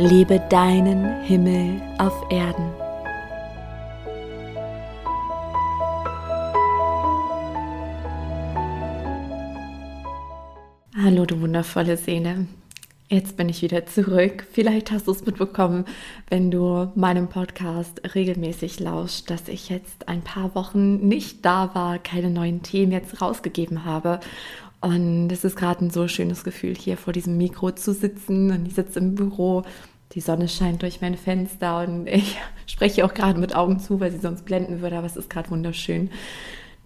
Lebe deinen Himmel auf Erden. Hallo, du wundervolle Seele. Jetzt bin ich wieder zurück. Vielleicht hast du es mitbekommen, wenn du meinem Podcast regelmäßig lauscht, dass ich jetzt ein paar Wochen nicht da war, keine neuen Themen jetzt rausgegeben habe. Und es ist gerade ein so schönes Gefühl, hier vor diesem Mikro zu sitzen. Und ich sitze im Büro, die Sonne scheint durch meine Fenster und ich spreche auch gerade mit Augen zu, weil sie sonst blenden würde. Aber es ist gerade wunderschön,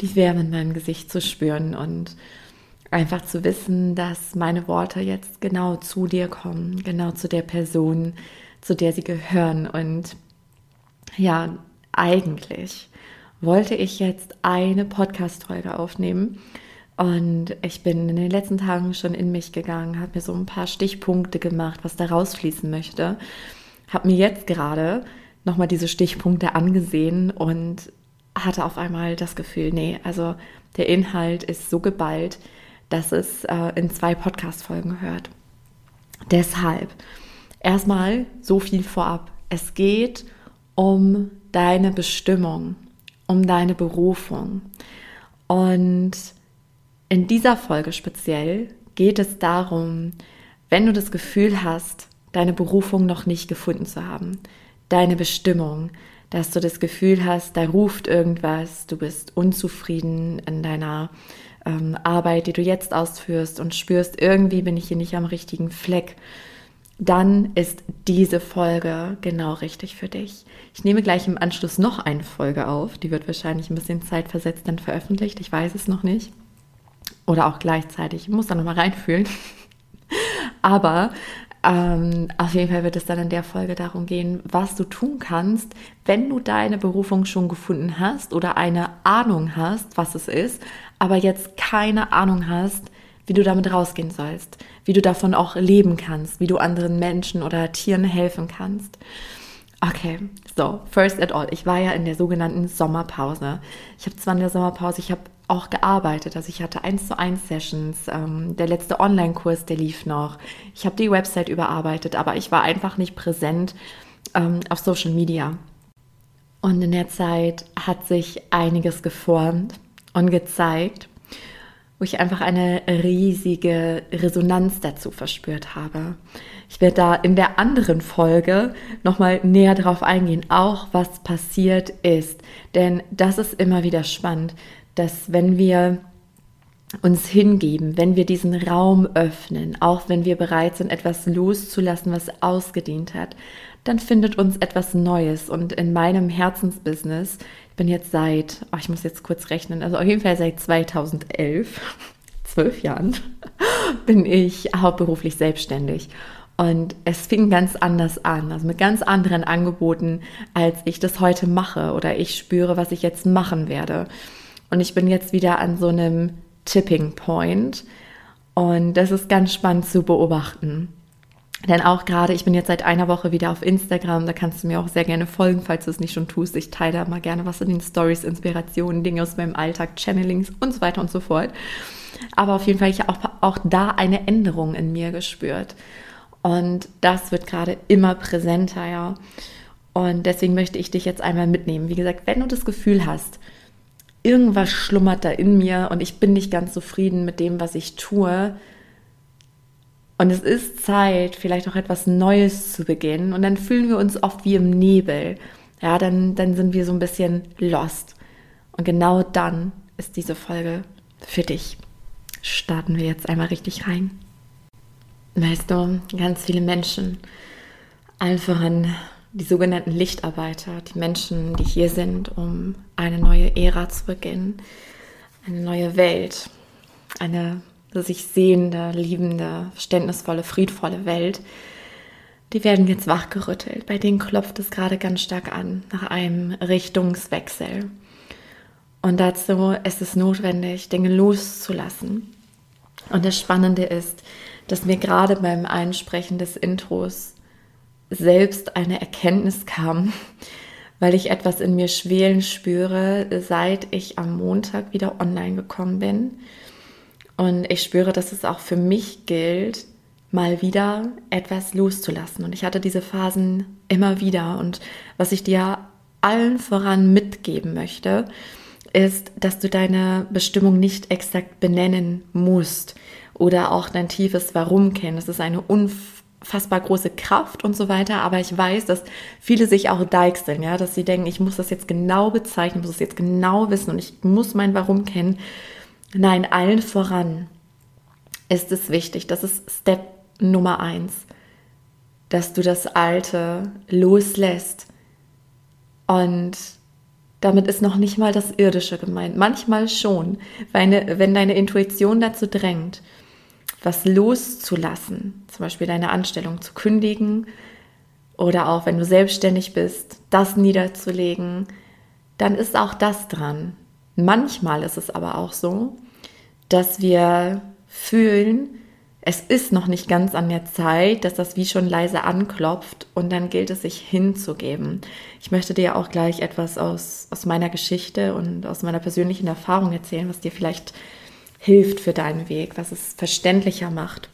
die Wärme in meinem Gesicht zu spüren und einfach zu wissen, dass meine Worte jetzt genau zu dir kommen, genau zu der Person, zu der sie gehören. Und ja, eigentlich wollte ich jetzt eine Podcast-Folge aufnehmen und ich bin in den letzten Tagen schon in mich gegangen, habe mir so ein paar Stichpunkte gemacht, was da rausfließen möchte. Habe mir jetzt gerade nochmal diese Stichpunkte angesehen und hatte auf einmal das Gefühl, nee, also der Inhalt ist so geballt, dass es äh, in zwei Podcast-Folgen hört. Deshalb erstmal so viel vorab. Es geht um deine Bestimmung, um deine Berufung. Und in dieser Folge speziell geht es darum, wenn du das Gefühl hast, deine Berufung noch nicht gefunden zu haben, deine Bestimmung, dass du das Gefühl hast, da ruft irgendwas, du bist unzufrieden in deiner ähm, Arbeit, die du jetzt ausführst und spürst, irgendwie bin ich hier nicht am richtigen Fleck, dann ist diese Folge genau richtig für dich. Ich nehme gleich im Anschluss noch eine Folge auf, die wird wahrscheinlich ein bisschen zeitversetzt dann veröffentlicht, ich weiß es noch nicht oder auch gleichzeitig. Ich muss da nochmal reinfühlen. Aber ähm, auf jeden Fall wird es dann in der Folge darum gehen, was du tun kannst, wenn du deine Berufung schon gefunden hast oder eine Ahnung hast, was es ist, aber jetzt keine Ahnung hast, wie du damit rausgehen sollst, wie du davon auch leben kannst, wie du anderen Menschen oder Tieren helfen kannst. Okay, so, first at all. Ich war ja in der sogenannten Sommerpause. Ich habe zwar in der Sommerpause, ich habe auch gearbeitet. Also ich hatte eins zu eins Sessions. Ähm, der letzte Online-Kurs, der lief noch. Ich habe die Website überarbeitet, aber ich war einfach nicht präsent ähm, auf Social Media. Und in der Zeit hat sich einiges geformt und gezeigt, wo ich einfach eine riesige Resonanz dazu verspürt habe. Ich werde da in der anderen Folge nochmal näher drauf eingehen, auch was passiert ist. Denn das ist immer wieder spannend dass wenn wir uns hingeben, wenn wir diesen Raum öffnen, auch wenn wir bereit sind, etwas loszulassen, was ausgedient hat, dann findet uns etwas Neues. Und in meinem Herzensbusiness, ich bin jetzt seit, oh, ich muss jetzt kurz rechnen, also auf jeden Fall seit 2011, zwölf Jahren, bin ich hauptberuflich selbstständig. Und es fing ganz anders an, also mit ganz anderen Angeboten, als ich das heute mache oder ich spüre, was ich jetzt machen werde. Und ich bin jetzt wieder an so einem Tipping Point. Und das ist ganz spannend zu beobachten. Denn auch gerade, ich bin jetzt seit einer Woche wieder auf Instagram, da kannst du mir auch sehr gerne folgen, falls du es nicht schon tust. Ich teile da mal gerne was in den Stories, Inspirationen, Dinge aus meinem Alltag, Channelings und so weiter und so fort. Aber auf jeden Fall, ich habe auch, auch da eine Änderung in mir gespürt. Und das wird gerade immer präsenter, ja. Und deswegen möchte ich dich jetzt einmal mitnehmen. Wie gesagt, wenn du das Gefühl hast, irgendwas schlummert da in mir und ich bin nicht ganz zufrieden mit dem, was ich tue. Und es ist Zeit, vielleicht auch etwas Neues zu beginnen. Und dann fühlen wir uns oft wie im Nebel. Ja, dann, dann sind wir so ein bisschen lost. Und genau dann ist diese Folge für dich. Starten wir jetzt einmal richtig rein. Weißt du, ganz viele Menschen, einfach an die sogenannten Lichtarbeiter, die Menschen, die hier sind, um eine neue Ära zu beginnen, eine neue Welt, eine sich sehende, liebende, verständnisvolle, friedvolle Welt, die werden jetzt wachgerüttelt. Bei denen klopft es gerade ganz stark an nach einem Richtungswechsel. Und dazu ist es notwendig, Dinge loszulassen. Und das Spannende ist, dass mir gerade beim Einsprechen des Intros selbst eine Erkenntnis kam, weil ich etwas in mir schwelen spüre, seit ich am Montag wieder online gekommen bin. Und ich spüre, dass es auch für mich gilt, mal wieder etwas loszulassen. Und ich hatte diese Phasen immer wieder. Und was ich dir allen voran mitgeben möchte, ist, dass du deine Bestimmung nicht exakt benennen musst oder auch dein tiefes Warum kennen. Das ist eine unfassbar große Kraft und so weiter. Aber ich weiß, dass viele sich auch deichseln, ja, dass sie denken, ich muss das jetzt genau bezeichnen, ich muss es jetzt genau wissen und ich muss mein Warum kennen. Nein, allen voran ist es wichtig, das ist Step Nummer eins, dass du das Alte loslässt und damit ist noch nicht mal das Irdische gemeint. Manchmal schon, wenn deine Intuition dazu drängt, was loszulassen, zum Beispiel deine Anstellung zu kündigen oder auch wenn du selbstständig bist, das niederzulegen, dann ist auch das dran. Manchmal ist es aber auch so, dass wir fühlen, es ist noch nicht ganz an der Zeit, dass das wie schon leise anklopft und dann gilt es, sich hinzugeben. Ich möchte dir auch gleich etwas aus, aus meiner Geschichte und aus meiner persönlichen Erfahrung erzählen, was dir vielleicht hilft für deinen Weg, was es verständlicher macht.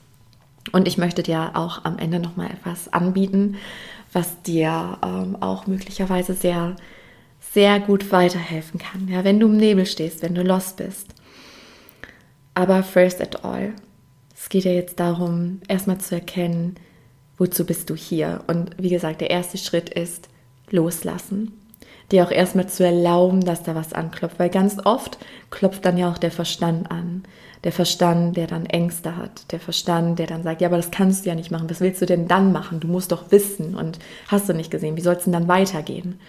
Und ich möchte dir auch am Ende nochmal etwas anbieten, was dir ähm, auch möglicherweise sehr, sehr gut weiterhelfen kann. Ja, wenn du im Nebel stehst, wenn du lost bist. Aber first at all, es geht ja jetzt darum, erstmal zu erkennen, wozu bist du hier. Und wie gesagt, der erste Schritt ist loslassen. Dir auch erstmal zu erlauben, dass da was anklopft. Weil ganz oft klopft dann ja auch der Verstand an. Der Verstand, der dann Ängste hat. Der Verstand, der dann sagt, ja, aber das kannst du ja nicht machen. Was willst du denn dann machen? Du musst doch wissen und hast du nicht gesehen. Wie soll es denn dann weitergehen?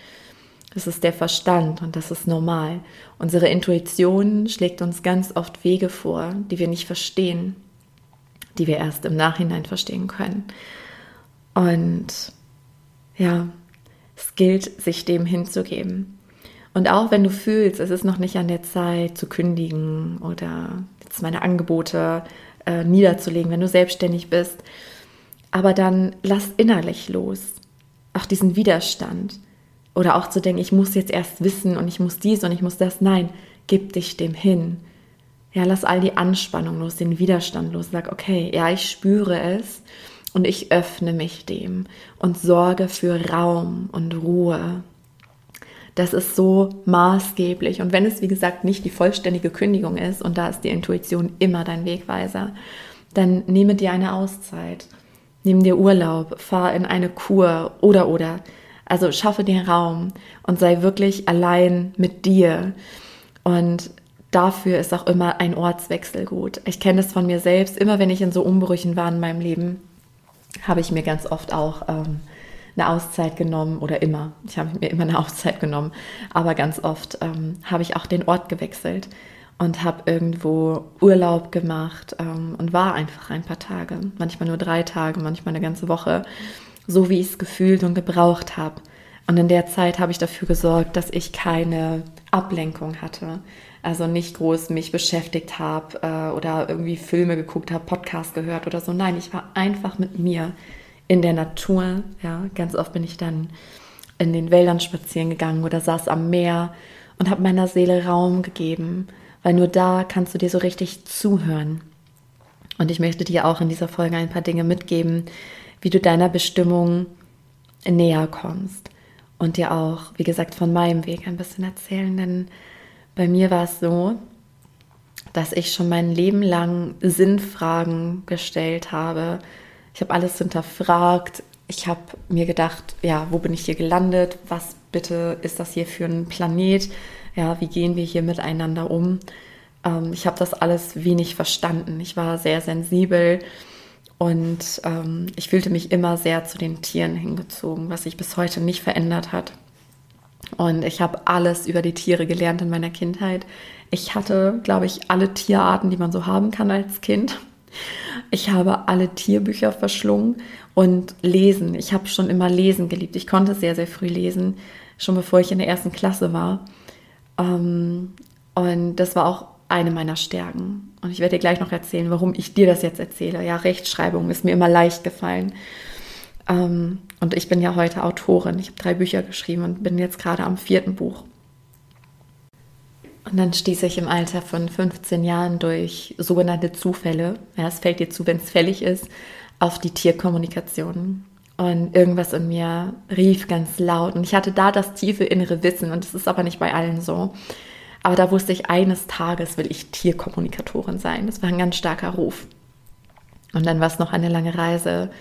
Das ist der Verstand und das ist normal. Unsere Intuition schlägt uns ganz oft Wege vor, die wir nicht verstehen die wir erst im Nachhinein verstehen können. Und ja, es gilt, sich dem hinzugeben. Und auch wenn du fühlst, es ist noch nicht an der Zeit zu kündigen oder jetzt meine Angebote äh, niederzulegen, wenn du selbstständig bist, aber dann lass innerlich los. Auch diesen Widerstand. Oder auch zu denken, ich muss jetzt erst wissen und ich muss dies und ich muss das. Nein, gib dich dem hin. Ja, lass all die Anspannung los, den Widerstand los. Sag, okay, ja, ich spüre es und ich öffne mich dem und sorge für Raum und Ruhe. Das ist so maßgeblich. Und wenn es, wie gesagt, nicht die vollständige Kündigung ist, und da ist die Intuition immer dein Wegweiser, dann nehme dir eine Auszeit. Nimm dir Urlaub, fahr in eine Kur oder oder. Also schaffe dir Raum und sei wirklich allein mit dir. Und dafür ist auch immer ein Ortswechsel gut. Ich kenne es von mir selbst. Immer wenn ich in so Umbrüchen war in meinem Leben, habe ich mir ganz oft auch ähm, eine Auszeit genommen oder immer. Ich habe mir immer eine Auszeit genommen, aber ganz oft ähm, habe ich auch den Ort gewechselt und habe irgendwo Urlaub gemacht ähm, und war einfach ein paar Tage, manchmal nur drei Tage, manchmal eine ganze Woche, so wie ich es gefühlt und gebraucht habe. Und in der Zeit habe ich dafür gesorgt, dass ich keine Ablenkung hatte. Also nicht groß mich beschäftigt habe äh, oder irgendwie Filme geguckt habe, Podcast gehört oder so. Nein, ich war einfach mit mir in der Natur. Ja, ganz oft bin ich dann in den Wäldern spazieren gegangen oder saß am Meer und habe meiner Seele Raum gegeben, weil nur da kannst du dir so richtig zuhören. Und ich möchte dir auch in dieser Folge ein paar Dinge mitgeben, wie du deiner Bestimmung näher kommst und dir auch, wie gesagt, von meinem Weg ein bisschen erzählen, denn bei mir war es so, dass ich schon mein Leben lang Sinnfragen gestellt habe. Ich habe alles hinterfragt. Ich habe mir gedacht, ja, wo bin ich hier gelandet? Was bitte ist das hier für ein Planet? Ja, wie gehen wir hier miteinander um? Ähm, ich habe das alles wenig verstanden. Ich war sehr sensibel und ähm, ich fühlte mich immer sehr zu den Tieren hingezogen, was sich bis heute nicht verändert hat. Und ich habe alles über die Tiere gelernt in meiner Kindheit. Ich hatte, glaube ich, alle Tierarten, die man so haben kann als Kind. Ich habe alle Tierbücher verschlungen und lesen. Ich habe schon immer lesen geliebt. Ich konnte sehr, sehr früh lesen, schon bevor ich in der ersten Klasse war. Ähm, und das war auch eine meiner Stärken. Und ich werde dir gleich noch erzählen, warum ich dir das jetzt erzähle. Ja, Rechtschreibung ist mir immer leicht gefallen. Ähm, und ich bin ja heute Autorin. Ich habe drei Bücher geschrieben und bin jetzt gerade am vierten Buch. Und dann stieß ich im Alter von 15 Jahren durch sogenannte Zufälle, ja, es fällt dir zu, wenn es fällig ist, auf die Tierkommunikation. Und irgendwas in mir rief ganz laut. Und ich hatte da das tiefe innere Wissen. Und es ist aber nicht bei allen so. Aber da wusste ich, eines Tages will ich Tierkommunikatorin sein. Das war ein ganz starker Ruf. Und dann war es noch eine lange Reise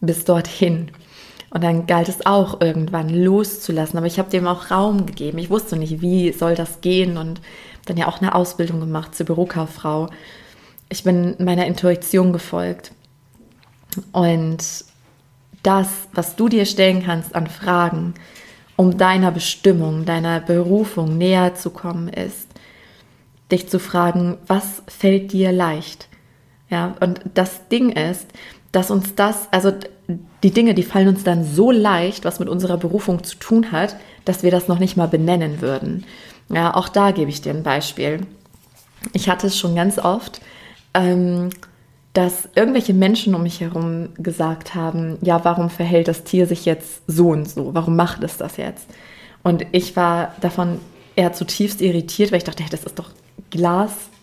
bis dorthin. Und dann galt es auch irgendwann loszulassen. Aber ich habe dem auch Raum gegeben. Ich wusste nicht, wie soll das gehen. Und dann ja auch eine Ausbildung gemacht zur Bürokauffrau. Ich bin meiner Intuition gefolgt. Und das, was du dir stellen kannst an Fragen, um deiner Bestimmung, deiner Berufung näher zu kommen, ist, dich zu fragen, was fällt dir leicht? Ja, und das Ding ist, dass uns das, also die Dinge, die fallen uns dann so leicht, was mit unserer Berufung zu tun hat, dass wir das noch nicht mal benennen würden. Ja, auch da gebe ich dir ein Beispiel. Ich hatte es schon ganz oft, ähm, dass irgendwelche Menschen um mich herum gesagt haben, ja, warum verhält das Tier sich jetzt so und so? Warum macht es das jetzt? Und ich war davon eher zutiefst irritiert, weil ich dachte, hey, das ist doch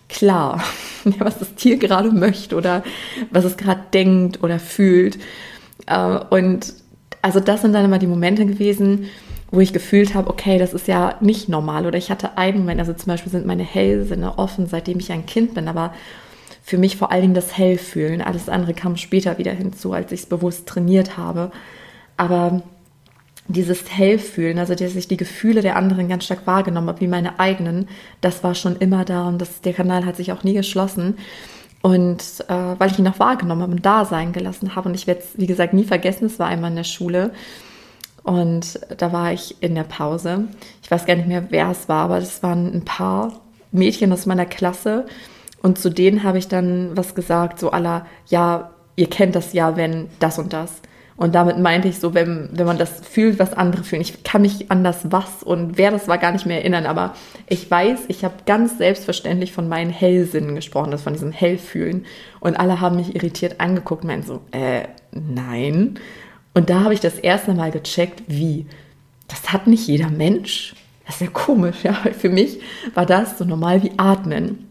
glasklar, was das Tier gerade möchte oder was es gerade denkt oder fühlt. Äh, und also das sind dann immer die Momente gewesen, wo ich gefühlt habe, okay, das ist ja nicht normal. Oder ich hatte einen Moment, also zum Beispiel sind meine Hellsinne offen, seitdem ich ein Kind bin, aber für mich vor Dingen das Hellfühlen. Alles andere kam später wieder hinzu, als ich es bewusst trainiert habe. Aber dieses Hellfühlen, also dass ich die Gefühle der anderen ganz stark wahrgenommen habe, wie meine eigenen, das war schon immer da und das, der Kanal hat sich auch nie geschlossen. Und äh, weil ich ihn noch wahrgenommen habe und da sein gelassen habe. Und ich werde es, wie gesagt, nie vergessen, es war einmal in der Schule. Und da war ich in der Pause. Ich weiß gar nicht mehr, wer es war, aber es waren ein paar Mädchen aus meiner Klasse. Und zu denen habe ich dann was gesagt, so aller, ja, ihr kennt das ja, wenn das und das. Und damit meinte ich so, wenn, wenn man das fühlt, was andere fühlen. Ich kann mich an das was und wer das war gar nicht mehr erinnern, aber ich weiß, ich habe ganz selbstverständlich von meinen Hellsinnen gesprochen, das von diesem Hellfühlen. Und alle haben mich irritiert angeguckt und meinten so, äh, nein. Und da habe ich das erste Mal gecheckt, wie. Das hat nicht jeder Mensch. Das ist ja komisch, ja. Für mich war das so normal wie Atmen.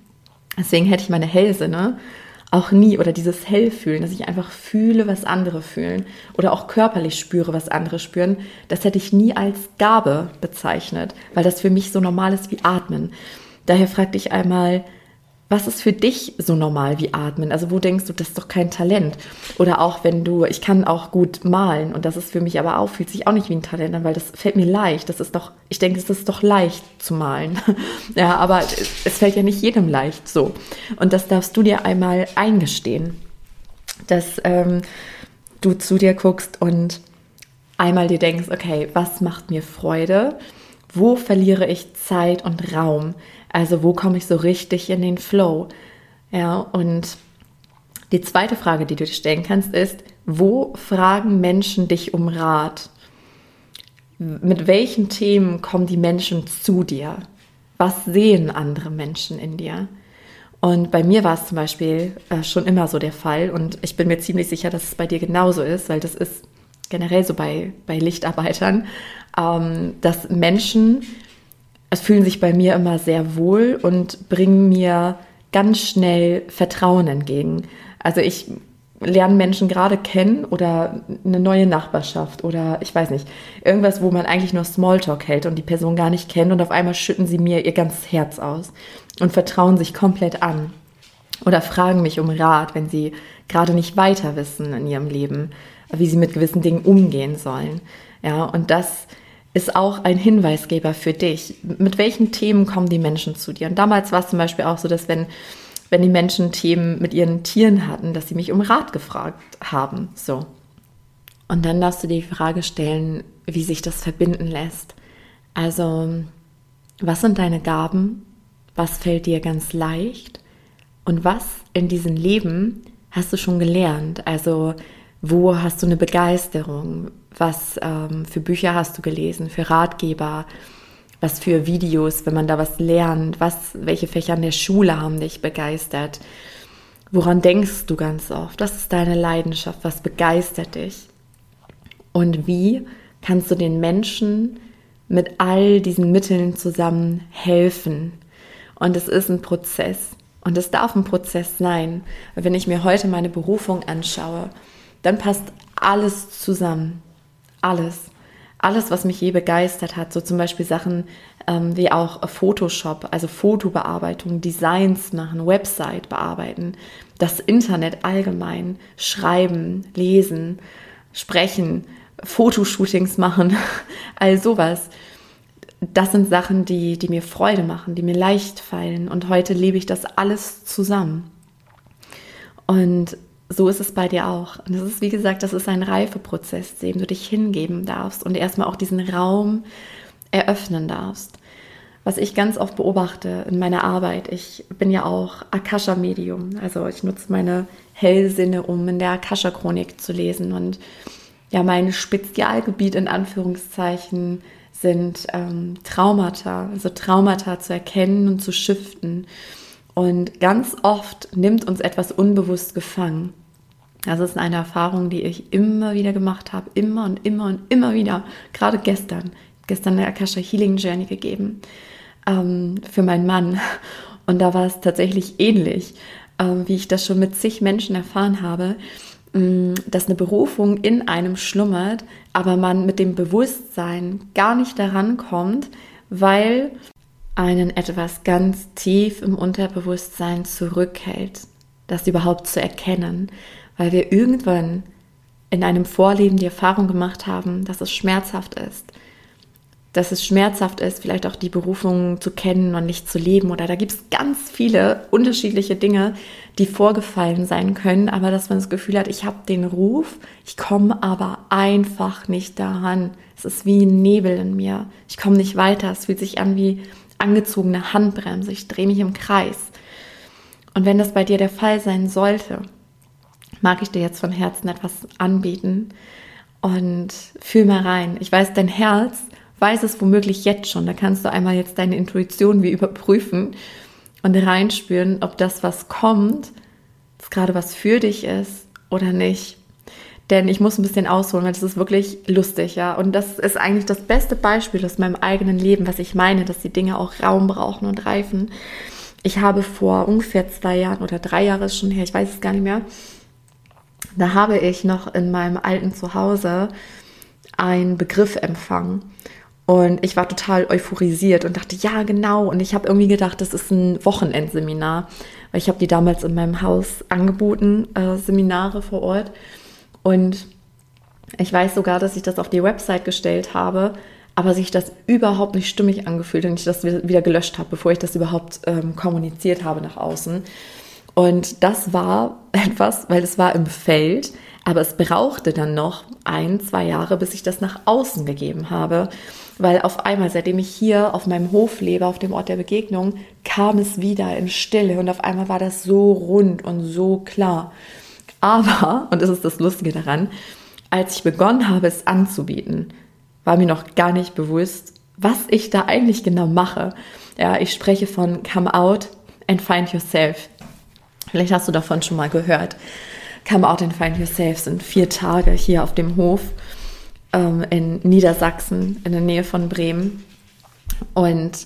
Deswegen hätte ich meine Hellsinne auch nie oder dieses Hellfühlen, dass ich einfach fühle, was andere fühlen oder auch körperlich spüre, was andere spüren, das hätte ich nie als Gabe bezeichnet, weil das für mich so normal ist wie Atmen. Daher fragte ich einmal, was ist für dich so normal wie atmen? Also wo denkst du, das ist doch kein Talent? Oder auch wenn du, ich kann auch gut malen und das ist für mich aber auch, fühlt sich auch nicht wie ein Talent an, weil das fällt mir leicht. Das ist doch, ich denke, es ist doch leicht zu malen. ja, aber es fällt ja nicht jedem leicht so. Und das darfst du dir einmal eingestehen, dass ähm, du zu dir guckst und einmal dir denkst, okay, was macht mir Freude? Wo verliere ich Zeit und Raum? Also wo komme ich so richtig in den Flow? Ja, und die zweite Frage, die du dir stellen kannst, ist, wo fragen Menschen dich um Rat? Mit welchen Themen kommen die Menschen zu dir? Was sehen andere Menschen in dir? Und bei mir war es zum Beispiel äh, schon immer so der Fall und ich bin mir ziemlich sicher, dass es bei dir genauso ist, weil das ist generell so bei, bei Lichtarbeitern, ähm, dass Menschen es fühlen sich bei mir immer sehr wohl und bringen mir ganz schnell Vertrauen entgegen. Also ich lerne Menschen gerade kennen oder eine neue Nachbarschaft oder ich weiß nicht, irgendwas, wo man eigentlich nur Smalltalk hält und die Person gar nicht kennt und auf einmal schütten sie mir ihr ganzes Herz aus und vertrauen sich komplett an oder fragen mich um Rat, wenn sie gerade nicht weiter wissen in ihrem Leben, wie sie mit gewissen Dingen umgehen sollen. Ja, und das ist auch ein Hinweisgeber für dich. Mit welchen Themen kommen die Menschen zu dir? Und damals war es zum Beispiel auch so, dass wenn, wenn die Menschen Themen mit ihren Tieren hatten, dass sie mich um Rat gefragt haben. So. Und dann darfst du dir die Frage stellen, wie sich das verbinden lässt. Also, was sind deine Gaben? Was fällt dir ganz leicht? Und was in diesem Leben hast du schon gelernt? Also wo hast du eine Begeisterung? Was ähm, für Bücher hast du gelesen? Für Ratgeber? Was für Videos, wenn man da was lernt? Was, welche Fächer in der Schule haben dich begeistert? Woran denkst du ganz oft? Das ist deine Leidenschaft. Was begeistert dich? Und wie kannst du den Menschen mit all diesen Mitteln zusammen helfen? Und es ist ein Prozess. Und es darf ein Prozess sein. Wenn ich mir heute meine Berufung anschaue, dann passt alles zusammen. Alles. Alles, was mich je begeistert hat. So zum Beispiel Sachen ähm, wie auch Photoshop, also Fotobearbeitung, Designs machen, Website bearbeiten, das Internet allgemein, schreiben, lesen, sprechen, Fotoshootings machen, all sowas das sind Sachen, die, die mir Freude machen, die mir leicht fallen. Und heute lebe ich das alles zusammen. Und so ist es bei dir auch. Und es ist, wie gesagt, das ist ein Reifeprozess, dem du dich hingeben darfst und erstmal auch diesen Raum eröffnen darfst. Was ich ganz oft beobachte in meiner Arbeit, ich bin ja auch Akasha-Medium, also ich nutze meine Hellsinne, um in der Akasha-Chronik zu lesen. Und ja, mein Spezialgebiet in Anführungszeichen sind ähm, Traumata, also Traumata zu erkennen und zu shiften. Und ganz oft nimmt uns etwas unbewusst gefangen. Das ist eine Erfahrung, die ich immer wieder gemacht habe, immer und immer und immer wieder. Gerade gestern, gestern eine Akasha Healing Journey gegeben ähm, für meinen Mann. Und da war es tatsächlich ähnlich, ähm, wie ich das schon mit zig Menschen erfahren habe. Mm, dass eine Berufung in einem schlummert, aber man mit dem Bewusstsein gar nicht daran kommt, weil einen etwas ganz tief im Unterbewusstsein zurückhält, das überhaupt zu erkennen, weil wir irgendwann in einem Vorleben die Erfahrung gemacht haben, dass es schmerzhaft ist, dass es schmerzhaft ist, vielleicht auch die Berufung zu kennen und nicht zu leben. Oder da gibt es ganz viele unterschiedliche Dinge, die vorgefallen sein können, aber dass man das Gefühl hat, ich habe den Ruf, ich komme aber einfach nicht daran. Es ist wie ein Nebel in mir. Ich komme nicht weiter. Es fühlt sich an wie angezogene Handbremse. Ich drehe mich im Kreis. Und wenn das bei dir der Fall sein sollte, mag ich dir jetzt von Herzen etwas anbieten und fühl mal rein. Ich weiß, dein Herz weiß es womöglich jetzt schon. Da kannst du einmal jetzt deine Intuition wie überprüfen und reinspüren, ob das, was kommt, gerade was für dich ist oder nicht. Denn ich muss ein bisschen ausholen, weil das ist wirklich lustig, ja. Und das ist eigentlich das beste Beispiel aus meinem eigenen Leben, was ich meine, dass die Dinge auch Raum brauchen und reifen. Ich habe vor ungefähr zwei Jahren oder drei Jahre schon her, ich weiß es gar nicht mehr, da habe ich noch in meinem alten Zuhause einen Begriff empfangen. Und ich war total euphorisiert und dachte, ja, genau. Und ich habe irgendwie gedacht, das ist ein Wochenendseminar, weil ich habe die damals in meinem Haus angeboten, äh, Seminare vor Ort. Und ich weiß sogar, dass ich das auf die Website gestellt habe, aber sich das überhaupt nicht stimmig angefühlt und ich das wieder gelöscht habe, bevor ich das überhaupt ähm, kommuniziert habe nach außen. Und das war etwas, weil es war im Feld, aber es brauchte dann noch ein, zwei Jahre, bis ich das nach außen gegeben habe weil auf einmal, seitdem ich hier auf meinem Hof lebe, auf dem Ort der Begegnung, kam es wieder in Stille und auf einmal war das so rund und so klar. Aber, und das ist das Lustige daran, als ich begonnen habe, es anzubieten, war mir noch gar nicht bewusst, was ich da eigentlich genau mache. Ja, ich spreche von Come Out and Find Yourself. Vielleicht hast du davon schon mal gehört. Come Out and Find Yourself sind vier Tage hier auf dem Hof ähm, in Niedersachsen, in der Nähe von Bremen. Und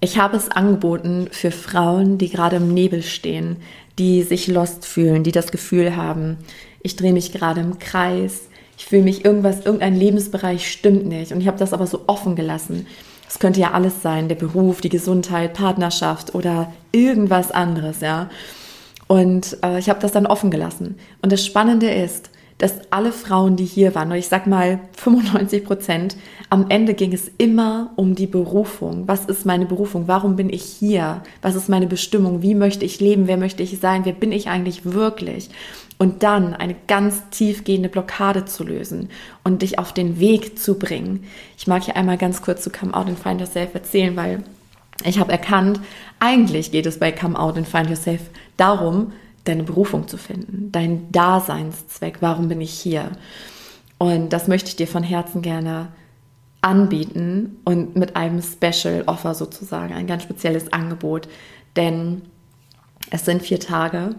ich habe es angeboten für Frauen, die gerade im Nebel stehen, die sich lost fühlen, die das Gefühl haben, ich drehe mich gerade im Kreis, ich fühle mich irgendwas, irgendein Lebensbereich stimmt nicht. Und ich habe das aber so offen gelassen. Es könnte ja alles sein, der Beruf, die Gesundheit, Partnerschaft oder irgendwas anderes, ja. Und äh, ich habe das dann offen gelassen. Und das Spannende ist, dass alle Frauen, die hier waren, und ich sag mal 95 Prozent, am Ende ging es immer um die Berufung. Was ist meine Berufung? Warum bin ich hier? Was ist meine Bestimmung? Wie möchte ich leben? Wer möchte ich sein? Wer bin ich eigentlich wirklich? Und dann eine ganz tiefgehende Blockade zu lösen und dich auf den Weg zu bringen. Ich mag hier einmal ganz kurz zu Come Out and Find Yourself erzählen, weil ich habe erkannt, eigentlich geht es bei Come Out and Find Yourself darum, deine Berufung zu finden, dein Daseinszweck, warum bin ich hier? Und das möchte ich dir von Herzen gerne anbieten und mit einem Special Offer sozusagen, ein ganz spezielles Angebot. Denn es sind vier Tage.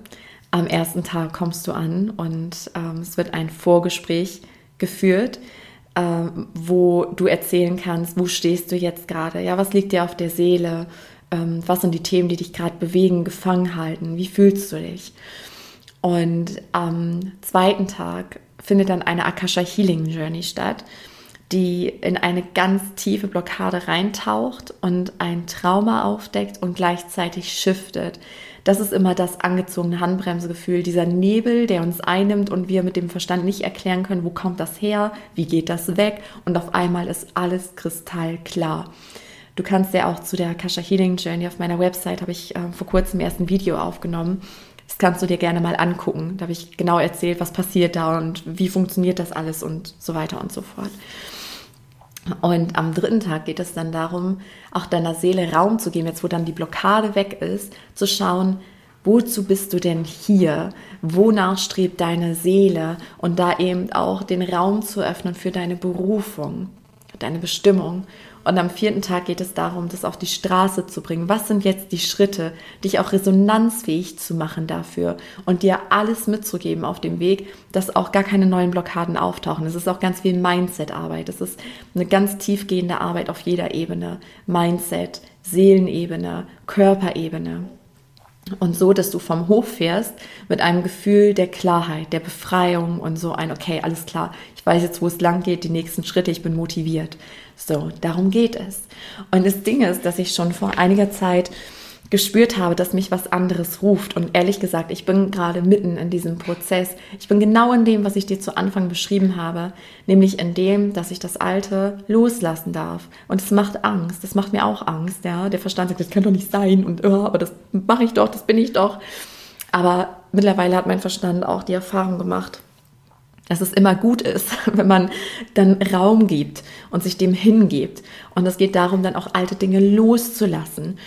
Am ersten Tag kommst du an und ähm, es wird ein Vorgespräch geführt, äh, wo du erzählen kannst, wo stehst du jetzt gerade, ja, was liegt dir auf der Seele, ähm, was sind die Themen, die dich gerade bewegen, gefangen halten, wie fühlst du dich? Und am zweiten Tag findet dann eine Akasha Healing Journey statt, die in eine ganz tiefe Blockade reintaucht und ein Trauma aufdeckt und gleichzeitig shiftet. Das ist immer das angezogene Handbremsegefühl, dieser Nebel, der uns einnimmt und wir mit dem Verstand nicht erklären können, wo kommt das her, wie geht das weg und auf einmal ist alles kristallklar. Du kannst ja auch zu der Akasha Healing Journey auf meiner Website, habe ich äh, vor kurzem erst ein Video aufgenommen. Das kannst du dir gerne mal angucken. Da habe ich genau erzählt, was passiert da und wie funktioniert das alles und so weiter und so fort. Und am dritten Tag geht es dann darum, auch deiner Seele Raum zu geben, jetzt wo dann die Blockade weg ist, zu schauen, wozu bist du denn hier? Wonach strebt deine Seele? Und da eben auch den Raum zu öffnen für deine Berufung, deine Bestimmung. Und am vierten Tag geht es darum, das auf die Straße zu bringen. Was sind jetzt die Schritte, dich auch resonanzfähig zu machen dafür und dir alles mitzugeben auf dem Weg, dass auch gar keine neuen Blockaden auftauchen. Es ist auch ganz viel Mindset-Arbeit. Es ist eine ganz tiefgehende Arbeit auf jeder Ebene. Mindset, Seelenebene, Körperebene. Und so, dass du vom Hof fährst mit einem Gefühl der Klarheit, der Befreiung und so ein, okay, alles klar, ich weiß jetzt, wo es lang geht, die nächsten Schritte, ich bin motiviert. So, darum geht es. Und das Ding ist, dass ich schon vor einiger Zeit gespürt habe, dass mich was anderes ruft. Und ehrlich gesagt, ich bin gerade mitten in diesem Prozess. Ich bin genau in dem, was ich dir zu Anfang beschrieben habe, nämlich in dem, dass ich das Alte loslassen darf. Und es macht Angst. Das macht mir auch Angst. Ja, der Verstand sagt, das kann doch nicht sein. Und oh, aber das mache ich doch, das bin ich doch. Aber mittlerweile hat mein Verstand auch die Erfahrung gemacht, dass es immer gut ist, wenn man dann Raum gibt und sich dem hingibt. Und es geht darum, dann auch alte Dinge loszulassen.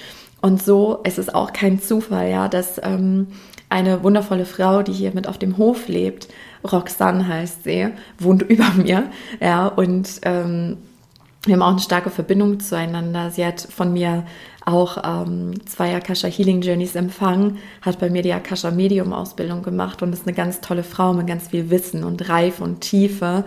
Und so ist es auch kein Zufall, ja, dass ähm, eine wundervolle Frau, die hier mit auf dem Hof lebt, Roxanne heißt sie, wohnt über mir, ja, und ähm, wir haben auch eine starke Verbindung zueinander. Sie hat von mir auch ähm, zwei Akasha Healing Journeys empfangen, hat bei mir die Akasha Medium Ausbildung gemacht und ist eine ganz tolle Frau mit ganz viel Wissen und Reife und Tiefe.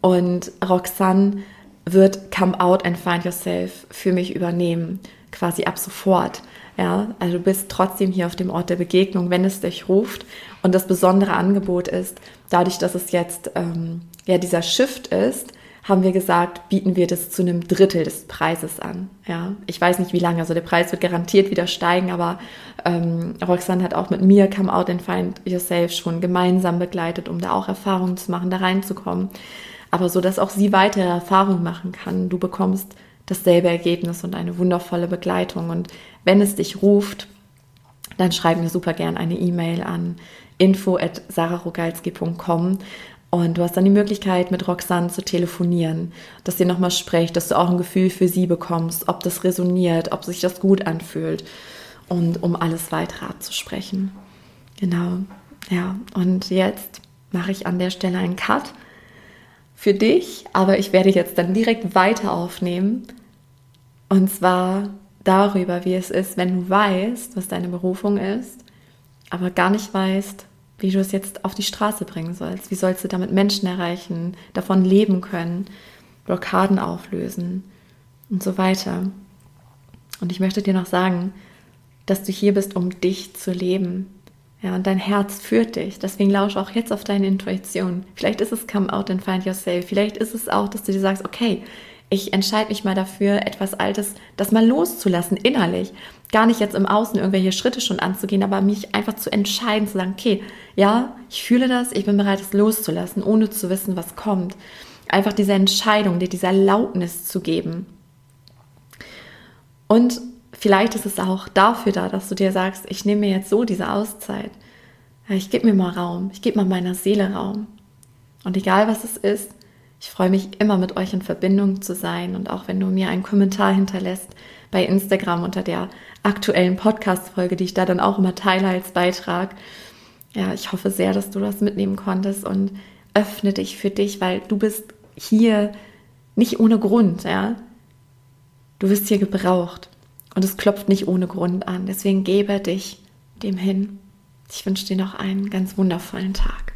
Und Roxanne wird Come Out and Find Yourself für mich übernehmen, quasi ab sofort. Ja, also du bist trotzdem hier auf dem Ort der Begegnung, wenn es dich ruft. Und das besondere Angebot ist, dadurch, dass es jetzt ähm, ja dieser Shift ist, haben wir gesagt, bieten wir das zu einem Drittel des Preises an. Ja, ich weiß nicht wie lange, also der Preis wird garantiert wieder steigen, aber ähm, Roxanne hat auch mit mir Come Out and Find Yourself schon gemeinsam begleitet, um da auch Erfahrungen zu machen, da reinzukommen. Aber so, dass auch sie weitere Erfahrungen machen kann. Du bekommst dasselbe Ergebnis und eine wundervolle Begleitung. Und wenn es dich ruft, dann schreib mir super gern eine E-Mail an info at und du hast dann die Möglichkeit, mit Roxanne zu telefonieren, dass ihr nochmal sprecht, dass du auch ein Gefühl für sie bekommst, ob das resoniert, ob sich das gut anfühlt und um alles weitere abzusprechen. Genau, ja. Und jetzt mache ich an der Stelle einen Cut für dich, aber ich werde jetzt dann direkt weiter aufnehmen. Und zwar darüber, wie es ist, wenn du weißt, was deine Berufung ist, aber gar nicht weißt, wie du es jetzt auf die Straße bringen sollst. Wie sollst du damit Menschen erreichen, davon leben können, Blockaden auflösen und so weiter. Und ich möchte dir noch sagen, dass du hier bist, um dich zu leben. Ja, und dein Herz führt dich. Deswegen lausche auch jetzt auf deine Intuition. Vielleicht ist es Come Out and Find Yourself. Vielleicht ist es auch, dass du dir sagst, okay, ich entscheide mich mal dafür, etwas Altes, das mal loszulassen, innerlich. Gar nicht jetzt im Außen irgendwelche Schritte schon anzugehen, aber mich einfach zu entscheiden, zu sagen, okay, ja, ich fühle das, ich bin bereit, es loszulassen, ohne zu wissen, was kommt. Einfach diese Entscheidung, dir diese Erlaubnis zu geben. Und vielleicht ist es auch dafür da, dass du dir sagst, ich nehme mir jetzt so diese Auszeit. Ich gebe mir mal Raum, ich gebe mal meiner Seele Raum. Und egal was es ist, ich freue mich immer mit euch in Verbindung zu sein und auch wenn du mir einen Kommentar hinterlässt, bei Instagram unter der aktuellen Podcast-Folge, die ich da dann auch immer teile als Beitrag. Ja, ich hoffe sehr, dass du das mitnehmen konntest und öffne dich für dich, weil du bist hier nicht ohne Grund, ja. Du wirst hier gebraucht und es klopft nicht ohne Grund an. Deswegen gebe dich dem hin. Ich wünsche dir noch einen ganz wundervollen Tag.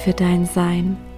für dein Sein.